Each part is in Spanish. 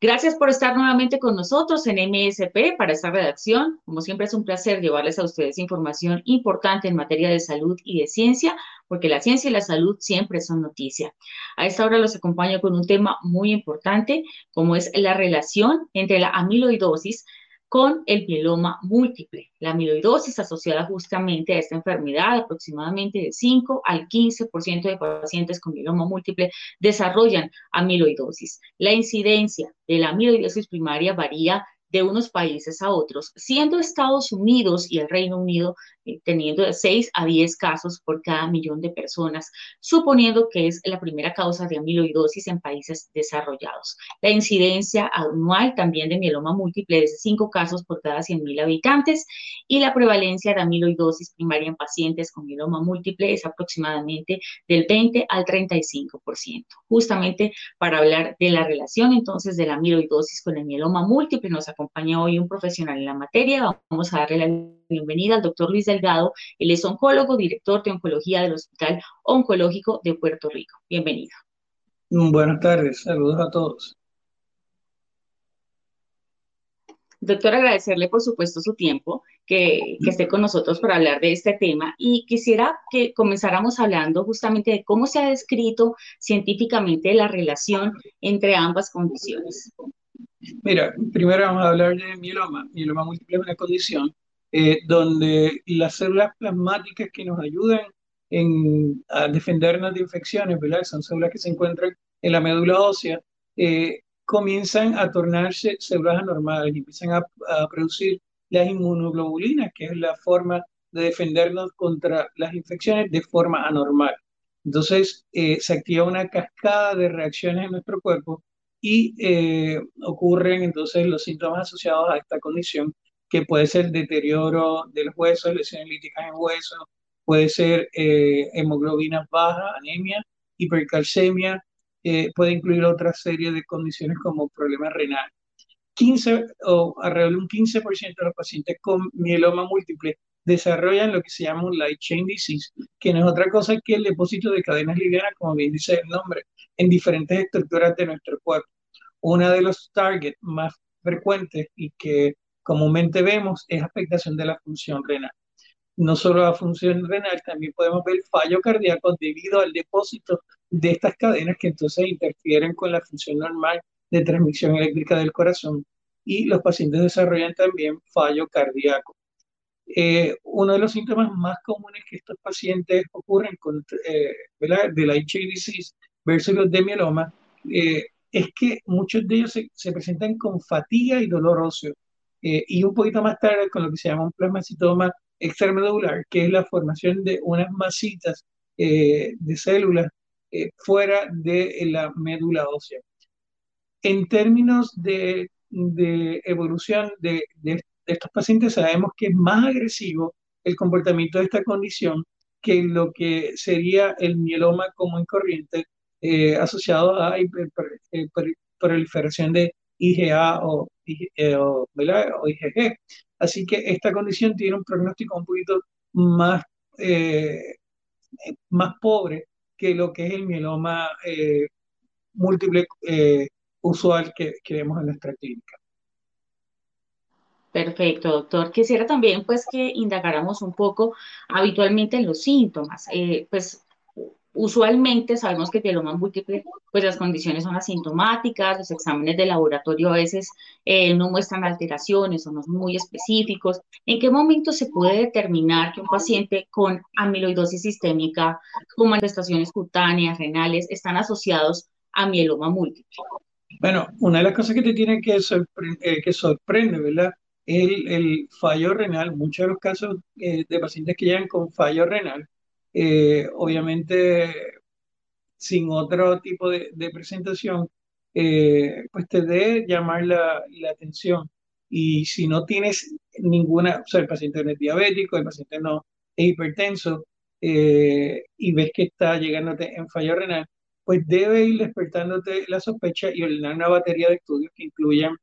Gracias por estar nuevamente con nosotros en MSP para esta redacción. Como siempre es un placer llevarles a ustedes información importante en materia de salud y de ciencia, porque la ciencia y la salud siempre son noticia. A esta hora los acompaño con un tema muy importante, como es la relación entre la amiloidosis con el mieloma múltiple. La amiloidosis asociada justamente a esta enfermedad, aproximadamente de 5 al 15% de pacientes con mieloma múltiple desarrollan amiloidosis. La incidencia de la amiloidosis primaria varía de unos países a otros, siendo Estados Unidos y el Reino Unido teniendo de 6 a 10 casos por cada millón de personas, suponiendo que es la primera causa de amiloidosis en países desarrollados. La incidencia anual también de mieloma múltiple es de 5 casos por cada 100.000 habitantes y la prevalencia de amiloidosis primaria en pacientes con mieloma múltiple es aproximadamente del 20 al 35%. Justamente para hablar de la relación entonces de la amiloidosis con el mieloma múltiple, nos acompaña hoy un profesional en la materia. Vamos a darle la bienvenida al doctor Luis Delgado. Él es oncólogo, director de oncología del Hospital Oncológico de Puerto Rico. Bienvenido. Buenas tardes, saludos a todos. Doctor, agradecerle por supuesto su tiempo, que, que, esté con nosotros para hablar de este tema y quisiera que comenzáramos hablando justamente de cómo se ha descrito científicamente la relación entre ambas condiciones. Mira, primero vamos a hablar de mieloma. Mieloma múltiple es una condición eh, donde las células plasmáticas que nos ayudan a defendernos de infecciones, ¿verdad? Son células que se encuentran en la médula ósea, eh, comienzan a tornarse células anormales y empiezan a, producir las inmunoglobulinas, que es la forma de defendernos contra las infecciones de forma anormal. Entonces, eh, se activa una cascada de reacciones en nuestro cuerpo y ocurren entonces los síntomas asociados a esta condición que puede ser deterioro del hueso, lesiones líticas en hueso, puede ser eh, hemoglobinas bajas, anemia, hipercalcemia, eh, puede incluir otra serie de condiciones como problemas renales. 15 o alrededor de un 15% de los pacientes con mieloma múltiple desarrollan lo que se llama un light chain disease, que no es otra cosa que el depósito de cadenas livianas, como bien dice el nombre, en diferentes estructuras de nuestro cuerpo. Una de los targets más frecuentes y que comúnmente vemos es afectación de la función renal. No solo la función renal, también podemos ver fallo cardíaco debido al depósito de estas cadenas que entonces interfieren con la función normal de transmisión eléctrica del corazón y los pacientes desarrollan también fallo cardíaco. Eh, uno de los síntomas más comunes que estos pacientes ocurren con, eh, de la disease versus los de mieloma eh, es que muchos de ellos se, se, presentan con fatiga y dolor óseo. Eh, y un poquito más tarde con lo que se llama un plasmacitoma extramedular, que es la formación de unas masitas eh, de células eh, fuera de la médula ósea. En términos de, de evolución de, de, estos pacientes, sabemos que es más agresivo el comportamiento de esta condición que lo que sería el mieloma común corriente asociado a proliferación de IgA o, eh, o, IgG. Así que esta condición tiene un pronóstico un poquito más, eh, más pobre que lo que es el mieloma eh, múltiple usual que, que vemos en nuestra clínica. Perfecto, doctor. Quisiera también pues que indagáramos un poco habitualmente en los síntomas. pues Usualmente sabemos que el mieloma múltiple, pues las condiciones son asintomáticas, los exámenes de laboratorio a veces eh, no muestran alteraciones son muy específicos. ¿En qué momento se puede determinar que un paciente con amiloidosis sistémica, con manifestaciones cutáneas, renales, están asociados a mieloma múltiple? Bueno, una de las cosas que te tiene que, eh, que sorprende, ¿verdad? El, el fallo renal, muchos de los casos eh, de pacientes que llegan con fallo renal, eh, obviamente sin otro tipo de, presentación, eh, pues te debe llamar la, atención. Y si no tienes ninguna, o sea, el paciente no es diabético, el paciente no es hipertenso eh, y ves que está llegándote en fallo renal, pues debe ir despertándote la sospecha y ordenar una batería de estudios que incluyan,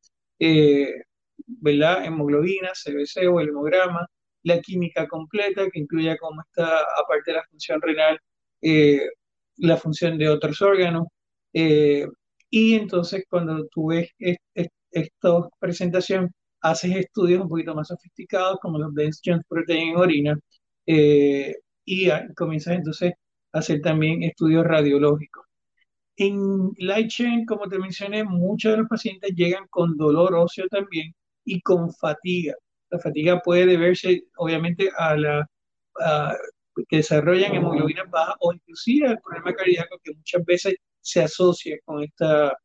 ¿verdad? Hemoglobina, CBC o el hemograma, la química completa, que incluya cómo está, aparte de la función renal, eh, la función de otros órganos. Eh, y entonces cuando tú ves esta presentación, haces estudios un poquito más sofisticados, como los dense joint protein en orina, eh, y comienzas entonces a hacer también estudios radiológicos. En light chain, como te mencioné, muchos de los pacientes llegan con dolor óseo también y con fatiga. La fatiga puede deberse, obviamente, a la que desarrollan hemoglobina baja o inclusive al problema cardíaco que muchas veces se asocia con esta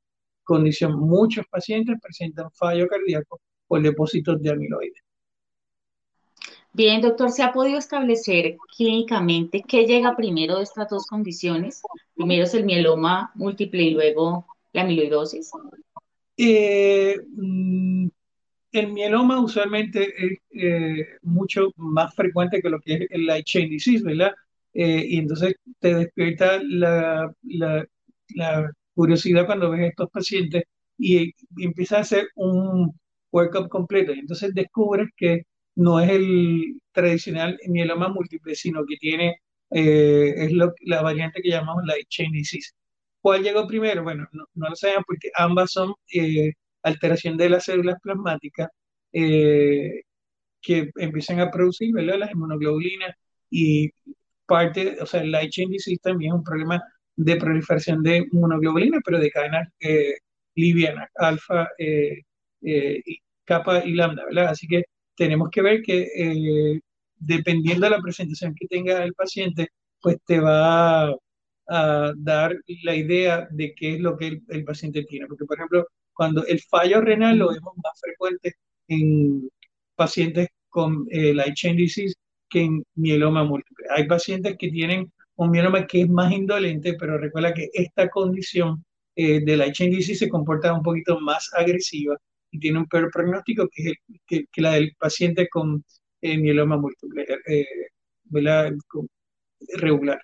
condición. Muchos pacientes presentan fallo cardíaco por depósitos de amiloides. Bien, doctor, ¿se ha podido establecer clínicamente qué llega primero de estas dos condiciones? Primero es el mieloma múltiple y luego la amiloidosis. Eh, mm, el mieloma usualmente es eh, mucho más frecuente que lo que es el light chain disease, ¿verdad? Eh, y entonces te despierta la, la, curiosidad cuando ves a estos pacientes y, y empiezas a hacer un workup completo. Y entonces descubres que no es el tradicional mieloma múltiple, sino que tiene, eh, es lo, la variante que llamamos light chain disease. ¿Cuál llegó primero? Bueno, no, no lo sabemos porque ambas son alteración de las células plasmáticas eh, que empiezan a producir ¿verdad? las inmunoglobulinas y parte, o sea, el light disease también es un problema de proliferación de inmunoglobulinas, pero de cadenas eh, livianas, alfa, eh, eh capa y lambda, ¿verdad? Así que tenemos que ver que dependiendo de la presentación que tenga el paciente, pues te va a, dar la idea de qué es lo que el, el paciente tiene. Porque, por ejemplo, cuando el fallo renal lo vemos más frecuente en pacientes con eh, light chain disease que en mieloma múltiple. Hay pacientes que tienen un mieloma que es más indolente, pero recuerda que esta condición eh, de light chain disease se comporta un poquito más agresiva y tiene un peor pronóstico que, la del paciente con eh, mieloma múltiple, eh, regular.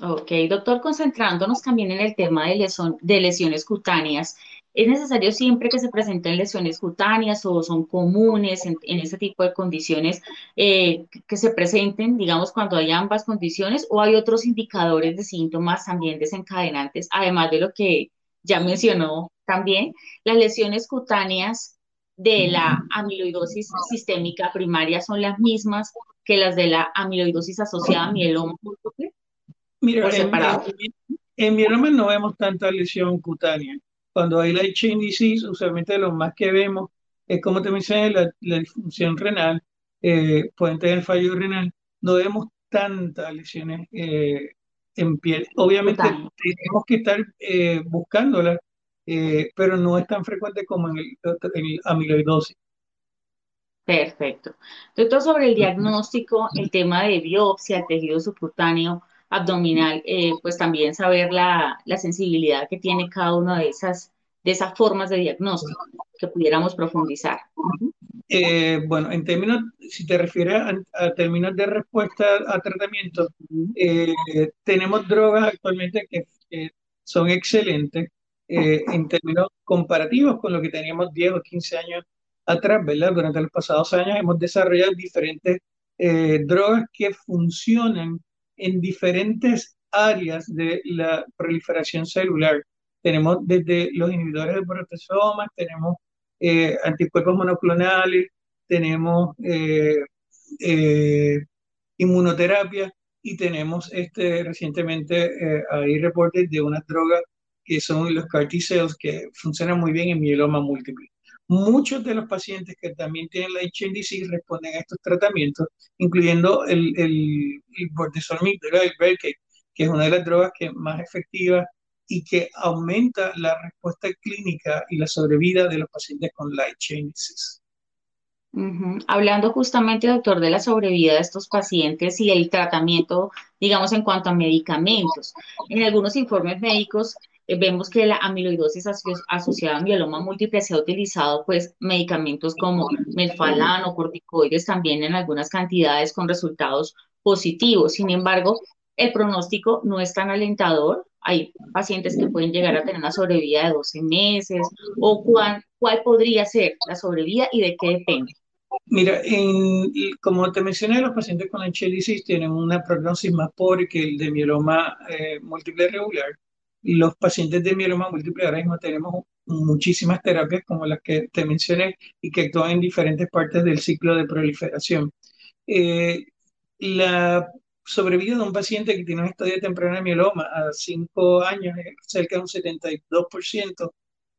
Ok, doctor, concentrándonos también en el tema de, de lesiones cutáneas, ¿es necesario siempre que se presenten lesiones cutáneas o son comunes en, ese tipo de condiciones eh, que se presenten, digamos, cuando hay ambas condiciones o hay otros indicadores de síntomas también desencadenantes, además de lo que ya mencionó también, las lesiones cutáneas de la amiloidosis sistémica primaria son las mismas que las de la amiloidosis asociada a mieloma múltiple? Mira, en, mieloma no vemos tanta lesión cutánea. Cuando hay light chain disease, usualmente lo más que vemos es, como te mencioné, la, la disfunción renal, eh, pueden tener fallo renal. No vemos tantas lesiones eh, en piel. Obviamente tenemos que estar eh, buscándolas, eh, pero no es tan frecuente como en el, en el amiloidosis. Perfecto. Doctor, sobre el diagnóstico, el tema de biopsia, tejido subcutáneo, abdominal, eh, pues también saber la, la, sensibilidad que tiene cada una de esas, de esas formas de diagnóstico que pudiéramos profundizar. Eh, bueno, en términos, si te refieres a, términos de respuesta a tratamiento, eh, tenemos drogas actualmente que son excelentes en términos comparativos con lo que teníamos 10 o 15 años atrás, ¿verdad? Durante los pasados años hemos desarrollado diferentes drogas que funcionan en diferentes áreas de la proliferación celular. Tenemos desde los inhibidores de proteasomas, tenemos eh, anticuerpos monoclonales, tenemos eh, eh, inmunoterapia y tenemos este, recientemente hay reportes de unas drogas que son los CAR que funcionan muy bien en mieloma múltiple. Muchos de los pacientes que también tienen la HNDC responden a estos tratamientos, incluyendo el, el, el bortezomib, el que es una de las drogas que más efectiva y que aumenta la respuesta clínica y la sobrevida de los pacientes con light Hablando justamente, doctor, de la sobrevida de estos pacientes y el tratamiento, digamos, en cuanto a medicamentos. En algunos informes médicos eh, vemos que la amiloidosis asociada a mieloma múltiple se ha utilizado, pues, medicamentos como melfalán o corticoides también en algunas cantidades con resultados positivos. Sin embargo, el pronóstico no es tan alentador. Hay pacientes que pueden llegar a tener una sobrevida de 12 meses o cuál, cuál podría ser la sobrevida y de qué depende. Mira, en, como te mencioné, los pacientes con HLISIS tienen una prognosis más pobre que el de mieloma eh, múltiple regular. Los pacientes de mieloma múltiple ahora mismo tenemos muchísimas terapias como las que te mencioné y que actúan en diferentes partes del ciclo de proliferación. Eh, la sobrevida de un paciente que tiene un estadio temprano de mieloma a 5 años es cerca de un 72%,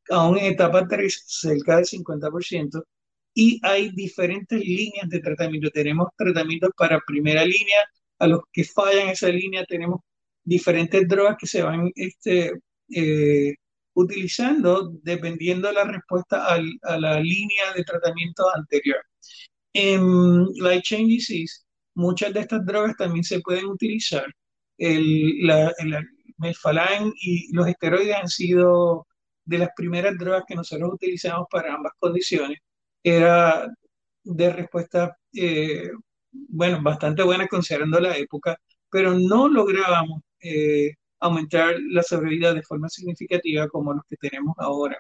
aún en etapa 3 cerca del 50%, y hay diferentes líneas de tratamiento. Tenemos tratamientos para primera línea, a los que fallan esa línea tenemos diferentes drogas que se van este, eh, utilizando dependiendo de la respuesta a la línea de tratamiento anterior. En Light Chain Disease, muchas de estas drogas también se pueden utilizar. El, la, el melfalán y los esteroides han sido de las primeras drogas que nosotros utilizamos para ambas condiciones. Era de respuesta, eh, bueno, bastante buena considerando la época, pero no lográbamos eh, aumentar la sobrevida de forma significativa como los que tenemos ahora.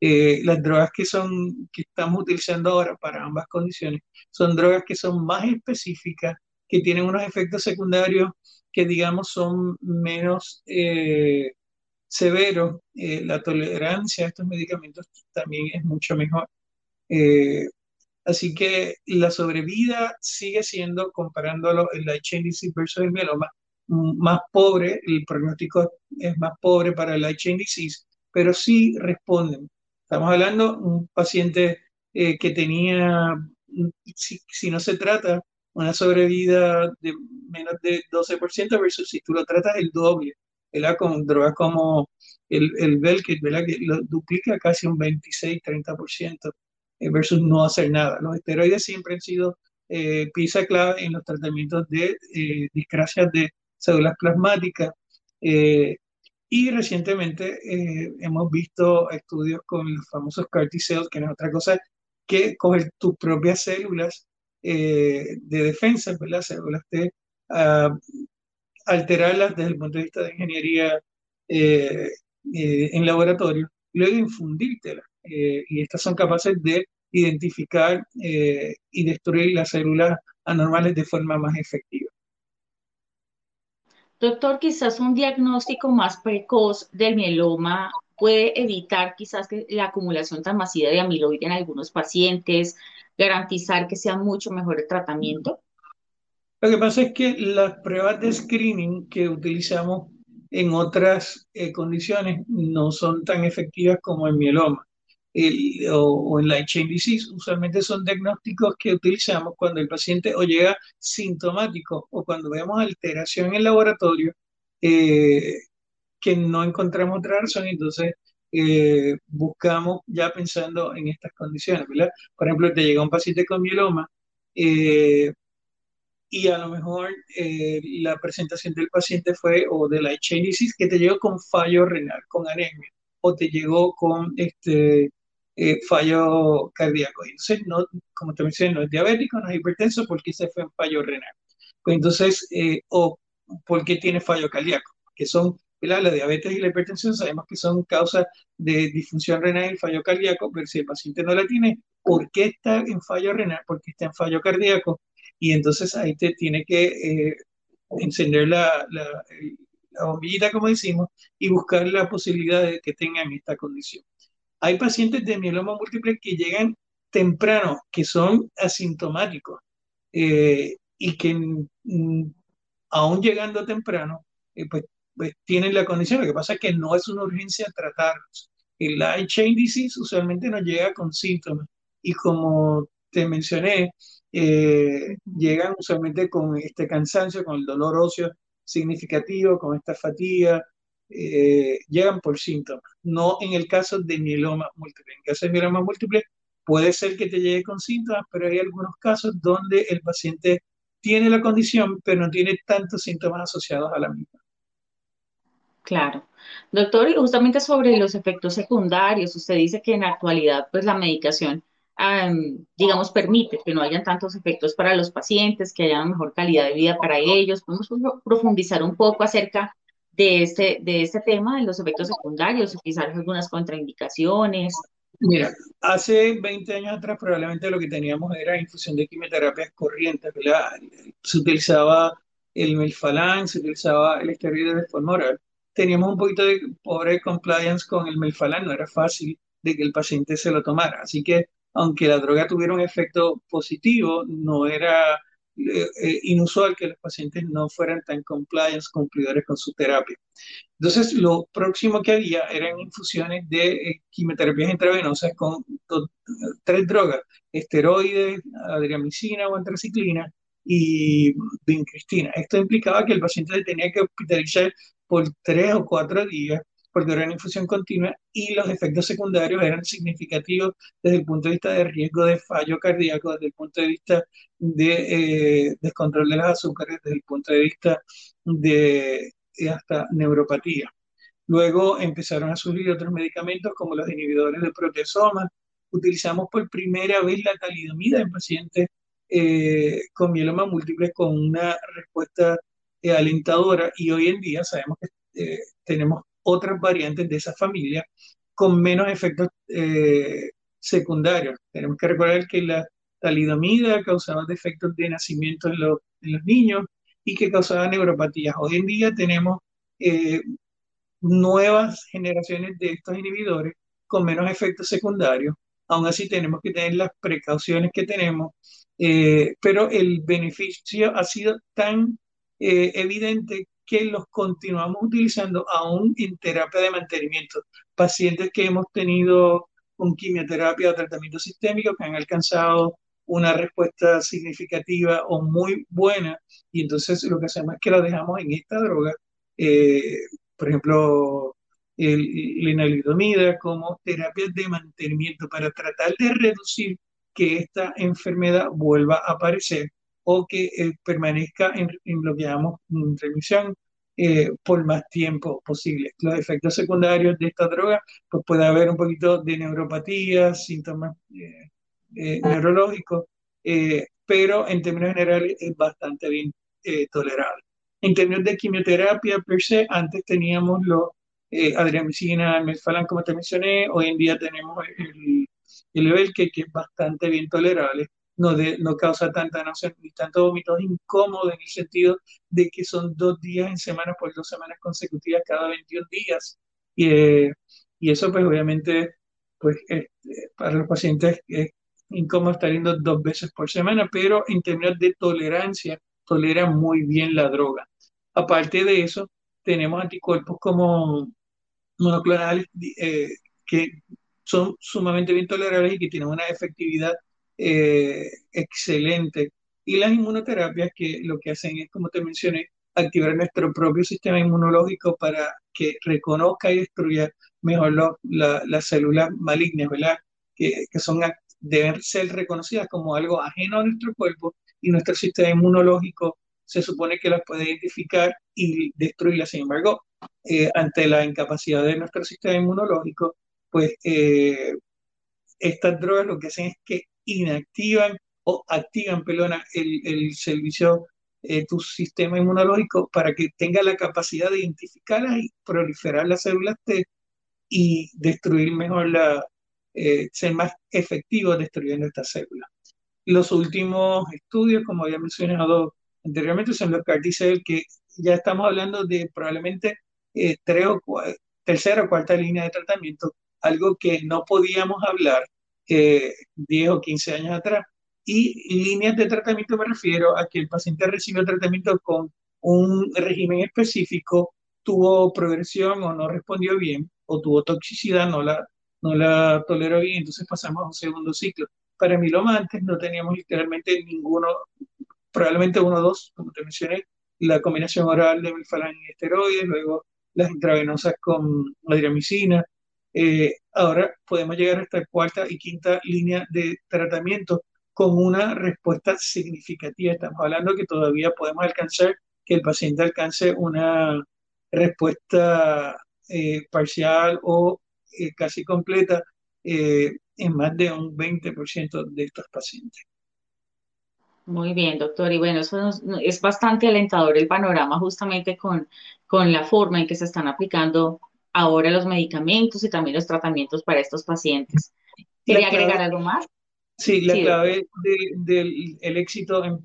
Eh, las drogas que, son, que estamos utilizando ahora para ambas condiciones son drogas que son más específicas, que tienen unos efectos secundarios que digamos son menos eh, severos. Eh, la tolerancia a estos medicamentos también es mucho mejor. así que la sobrevida sigue siendo, comparándolo el HNDC versus el mieloma, más pobre, el pronóstico es más pobre para el disease, pero sí responden. Estamos hablando de un paciente eh, que tenía, si, no se trata, una sobrevida de menos de 12% versus si tú lo tratas el doble, ¿verdad? Con drogas como el, el Velkit, ¿verdad? Que lo duplica casi un 26-30% eh, versus no hacer nada. Los esteroides siempre han sido eh, pieza clave en los tratamientos de eh, discrasias de células plasmáticas. Eh, y recientemente eh, hemos visto estudios con los famosos CAR T-cells, que no es otra cosa que coger tus propias células eh, de defensa, las células T, alterarlas desde el punto de vista de ingeniería en laboratorio, luego infundírtelas. y estas son capaces de identificar y destruir las células anormales de forma más efectiva. Doctor, quizás un diagnóstico más precoz del mieloma puede evitar quizás la acumulación tan masiva de amiloide en algunos pacientes, garantizar que sea mucho mejor el tratamiento. Lo que pasa es que las pruebas de screening que utilizamos en otras eh, condiciones no son tan efectivas como en mieloma o, en light chain disease. Usualmente son diagnósticos que utilizamos cuando el paciente o llega sintomático o cuando vemos alteración en el laboratorio eh, que no encontramos otra razón, entonces eh, buscamos ya pensando en estas condiciones, ¿verdad? Por ejemplo, te llega un paciente con mieloma eh, y a lo mejor la presentación del paciente fue o de light chain disease que te llegó con fallo renal, con anemia, o te llegó con este, fallo cardíaco. Entonces, no, como te mencioné, no es diabético, no es hipertenso, porque se fue en fallo renal. Pues entonces, eh, o porque tiene fallo cardíaco, que son la diabetes y la hipertensión, sabemos que son causas de disfunción renal y fallo cardíaco, pero si el paciente no la tiene, ¿por qué está en fallo renal? Porque está en fallo cardíaco. Y entonces ahí te tiene que eh, encender la, la, la bombillita, como decimos, y buscar la posibilidad de que tengan esta condición. Hay pacientes de mieloma múltiple que llegan temprano, que son asintomáticos eh, y que mm, aún llegando temprano, eh, pues, pues, tienen la condición. Lo que pasa es que no es una urgencia tratarlos. El light chain disease usualmente no llega con síntomas y como te mencioné, eh, llegan usualmente con este cansancio, con el dolor óseo significativo, con esta fatiga, eh, llegan por síntomas, no en el caso de mieloma múltiple. En el caso de mieloma múltiple, puede ser que te llegue con síntomas, pero hay algunos casos donde el paciente tiene la condición, pero no tiene tantos síntomas asociados a la misma. Claro. Doctor, y justamente sobre los efectos secundarios, usted dice que en la actualidad, pues la medicación, digamos, permite que no hayan tantos efectos para los pacientes, que haya una mejor calidad de vida para ellos. ¿Podemos profundizar un poco acerca de este, de este tema, de los efectos secundarios, quizás algunas contraindicaciones? Mira, hace 20 años atrás probablemente lo que teníamos era infusión de quimioterapias corrientes, ¿verdad? Se utilizaba el melfalán, se utilizaba el esteroide de forma oral. Teníamos un poquito de pobre compliance con el melfalán, no era fácil de que el paciente se lo tomara. Así que aunque la droga tuviera un efecto positivo, no era eh, inusual que los pacientes no fueran tan compliance, cumplidores con su terapia. Entonces, lo próximo que había eran infusiones de eh, quimioterapias intravenosas con tres drogas, esteroides, adriamicina o antraciclina y vincristina. Esto implicaba que el paciente tenía que hospitalizar por tres o cuatro días porque era una infusión continua y los efectos secundarios eran significativos desde el punto de vista de riesgo de fallo cardíaco, desde el punto de vista de eh, descontrol de las azúcares, desde el punto de vista de hasta neuropatía. Luego empezaron a surgir otros medicamentos como los inhibidores de proteasoma. Utilizamos por primera vez la talidomida en pacientes eh, con mieloma múltiple con una respuesta eh, alentadora y hoy en día sabemos que tenemos otras variantes de esa familia con menos efectos eh, secundarios. Tenemos que recordar que la talidomida causaba defectos de nacimiento en, los niños y que causaba neuropatías. Hoy en día tenemos eh, nuevas generaciones de estos inhibidores con menos efectos secundarios. Aún así tenemos que tener las precauciones que tenemos, eh, pero el beneficio ha sido tan evidente que los continuamos utilizando aún en terapia de mantenimiento. Pacientes que hemos tenido con quimioterapia o tratamiento sistémico que han alcanzado una respuesta significativa o muy buena y entonces lo que hacemos es que la dejamos en esta droga, eh, por ejemplo, el, lenalidomida como terapia de mantenimiento para tratar de reducir que esta enfermedad vuelva a aparecer o que eh, permanezca en, lo que llamamos remisión eh, por más tiempo posible. Los efectos secundarios de esta droga, pues puede haber un poquito de neuropatía, síntomas eh, neurológicos, pero en términos generales es bastante bien tolerable. En términos de quimioterapia per se, antes teníamos los adriamicina, melfalan, como te mencioné, hoy en día tenemos el, el que es bastante bien tolerable no, causa tanta náusea ni tanto vómitos incómodos en el sentido de que son dos días en semana por dos semanas consecutivas cada 21 días. Y, eh, y eso pues obviamente pues este, para los pacientes es incómodo estar yendo dos veces por semana, pero en términos de tolerancia, tolera muy bien la droga. Aparte de eso, tenemos anticuerpos como monoclonales eh, que son sumamente bien tolerables y que tienen una efectividad eh, excelente. Y las inmunoterapias que lo que hacen es, como te mencioné, activar nuestro propio sistema inmunológico para que reconozca y destruya mejor las células malignas, ¿verdad? Que, que son, deben ser reconocidas como algo ajeno a nuestro cuerpo y nuestro sistema inmunológico se supone que las puede identificar y destruirlas. Sin embargo, eh, ante la incapacidad de nuestro sistema inmunológico, pues eh, estas drogas lo que hacen es que inactivan o activan, pelona, el, el servicio, eh, tu sistema inmunológico para que tenga la capacidad de identificarlas y proliferar las células T y destruir mejor la, eh, ser más efectivo destruyendo estas células. Los últimos estudios, como había mencionado anteriormente, son los CAR que ya estamos hablando de probablemente eh, tercera o cuarta línea de tratamiento, algo que no podíamos hablar 10 o 15 años atrás. Y líneas de tratamiento me refiero a que el paciente recibió tratamiento con un régimen específico, tuvo progresión o no respondió bien, o tuvo toxicidad, no la, no la toleró bien, entonces pasamos a un segundo ciclo. Para miloma antes no teníamos literalmente ninguno, probablemente uno o dos, como te mencioné, la combinación oral de milfalán y esteroides, luego las intravenosas con adriamicina, eh, ahora podemos llegar hasta cuarta y quinta línea de tratamiento con una respuesta significativa. Estamos hablando que todavía podemos alcanzar que el paciente alcance una respuesta eh, parcial o eh, casi completa en más de un 20% de estos pacientes. Muy bien, doctor. Y bueno, eso es bastante alentador el panorama justamente con, con la forma en que se están aplicando ahora los medicamentos y también los tratamientos para estos pacientes. ¿Quería agregar algo más? Sí, la clave del éxito en,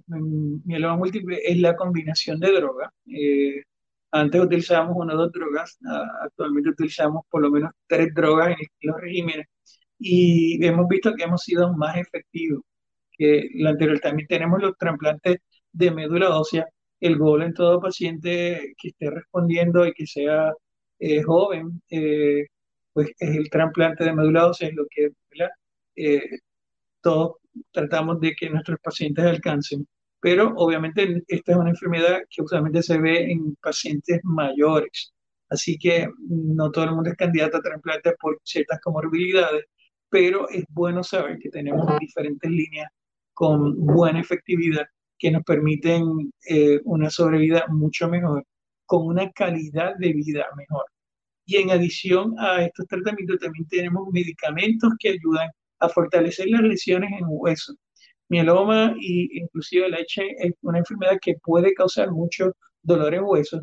mieloma múltiple es la combinación de drogas. Eh, antes utilizábamos una o dos drogas, actualmente utilizamos por lo menos tres drogas en los regímenes y hemos visto que hemos sido más efectivos que la anterior. También tenemos los trasplantes de médula ósea. El gol en todo paciente que esté respondiendo y que sea eh, joven, eh, pues es el trasplante de médula ósea, es lo que eh, todos tratamos de que nuestros pacientes alcancen. Pero obviamente esta es una enfermedad que usualmente se ve en pacientes mayores. Así que no todo el mundo es candidato a trasplante por ciertas comorbilidades, pero es bueno saber que tenemos diferentes líneas con buena efectividad que nos permiten una sobrevida mucho mejor con una calidad de vida mejor. Y en adición a estos tratamientos también tenemos medicamentos que ayudan a fortalecer las lesiones en hueso. Mieloma y inclusive la H es una enfermedad que puede causar mucho dolor en huesos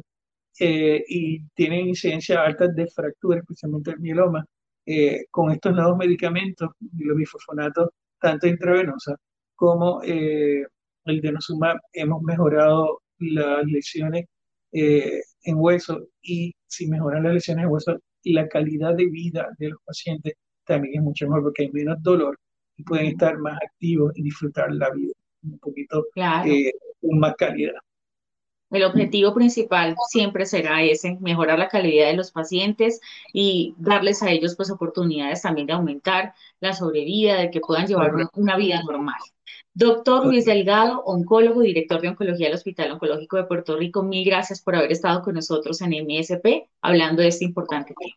eh, y tiene incidencia alta de fracturas, especialmente el mieloma. Eh, con estos nuevos medicamentos, los bifosfonatos, tanto intravenosa como eh, el denosumab, hemos mejorado las lesiones eh, en hueso y si mejoran las lesiones en hueso, la calidad de vida de los pacientes también es mucho mejor porque hay menos dolor y pueden estar más activos y disfrutar la vida un poquito eh, con más calidad. El objetivo principal siempre será ese, mejorar la calidad de los pacientes y darles a ellos pues oportunidades también de aumentar la sobrevida, de que puedan llevar una vida normal. Doctor Luis Delgado, oncólogo, director de oncología del Hospital Oncológico de Puerto Rico, mil gracias por haber estado con nosotros en MSP hablando de este importante tema.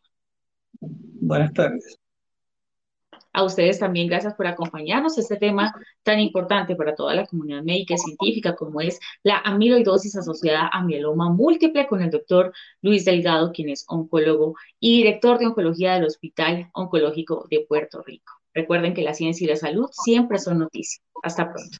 Buenas tardes. A ustedes también gracias por acompañarnos este tema tan importante para toda la comunidad médica y científica como es la amiloidosis asociada a mieloma múltiple con el doctor Luis Delgado, quien es oncólogo y director de oncología del Hospital Oncológico de Puerto Rico. Recuerden que la ciencia y la salud siempre son noticias. Hasta pronto.